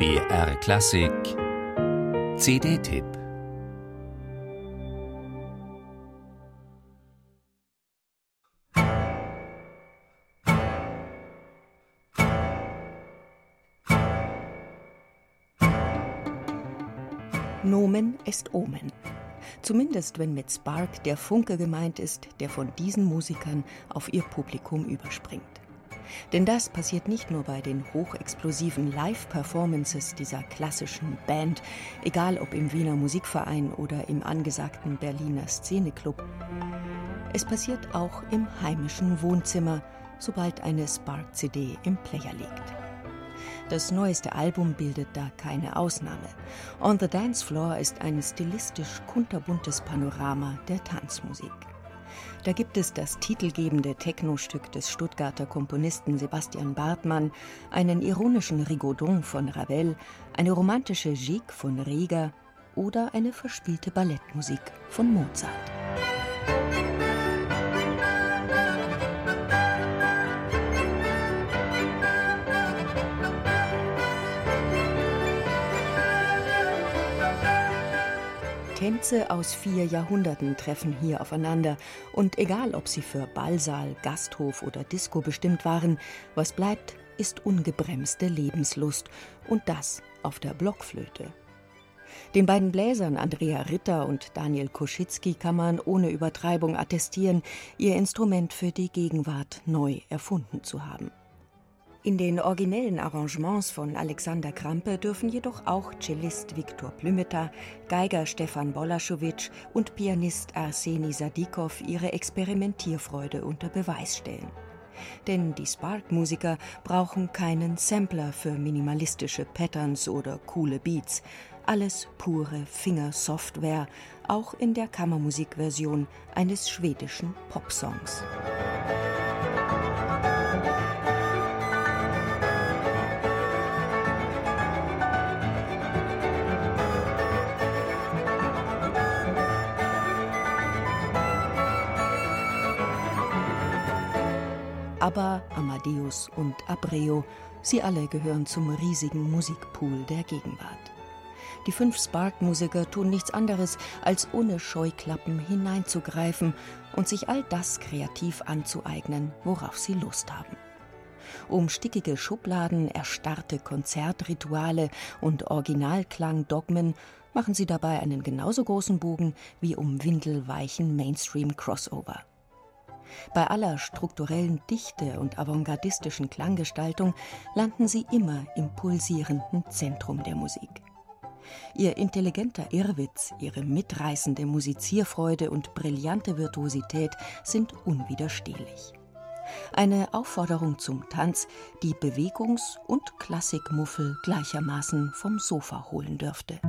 BR Klassik CD-Tipp Nomen ist Omen. Zumindest wenn mit Spark der Funke gemeint ist, der von diesen Musikern auf ihr Publikum überspringt. Denn das passiert nicht nur bei den hochexplosiven Live-Performances dieser klassischen Band, egal ob im Wiener Musikverein oder im angesagten Berliner Szeneclub. Es passiert auch im heimischen Wohnzimmer, sobald eine Spark-CD im Player liegt. Das neueste Album bildet da keine Ausnahme. On the Dance Floor ist ein stilistisch kunterbuntes Panorama der Tanzmusik. Da gibt es das titelgebende Techno-Stück des Stuttgarter Komponisten Sebastian Bartmann, einen ironischen Rigaudon von Ravel, eine romantische Gigue von Reger oder eine verspielte Ballettmusik von Mozart. Tänze aus vier Jahrhunderten treffen hier aufeinander, und egal ob sie für Ballsaal, Gasthof oder Disco bestimmt waren, was bleibt, ist ungebremste Lebenslust, und das auf der Blockflöte. Den beiden Bläsern Andrea Ritter und Daniel Koschitzky kann man ohne Übertreibung attestieren, ihr Instrument für die Gegenwart neu erfunden zu haben. In den originellen Arrangements von Alexander Krampe dürfen jedoch auch Cellist Viktor Plümeta, Geiger Stefan Bolaschowitsch und Pianist Arseni Sadikow ihre Experimentierfreude unter Beweis stellen. Denn die Spark-Musiker brauchen keinen Sampler für minimalistische Patterns oder coole Beats. Alles pure Fingersoftware, auch in der Kammermusikversion eines schwedischen Popsongs. ABBA, Amadeus und Abreu, sie alle gehören zum riesigen Musikpool der Gegenwart. Die fünf Spark-Musiker tun nichts anderes, als ohne Scheuklappen hineinzugreifen und sich all das kreativ anzueignen, worauf sie Lust haben. Um stickige Schubladen, erstarrte Konzertrituale und Originalklangdogmen machen sie dabei einen genauso großen Bogen wie um windelweichen Mainstream-Crossover. Bei aller strukturellen Dichte und avantgardistischen Klanggestaltung landen sie immer im pulsierenden Zentrum der Musik. Ihr intelligenter Irrwitz, ihre mitreißende Musizierfreude und brillante Virtuosität sind unwiderstehlich. Eine Aufforderung zum Tanz, die Bewegungs- und Klassikmuffel gleichermaßen vom Sofa holen dürfte.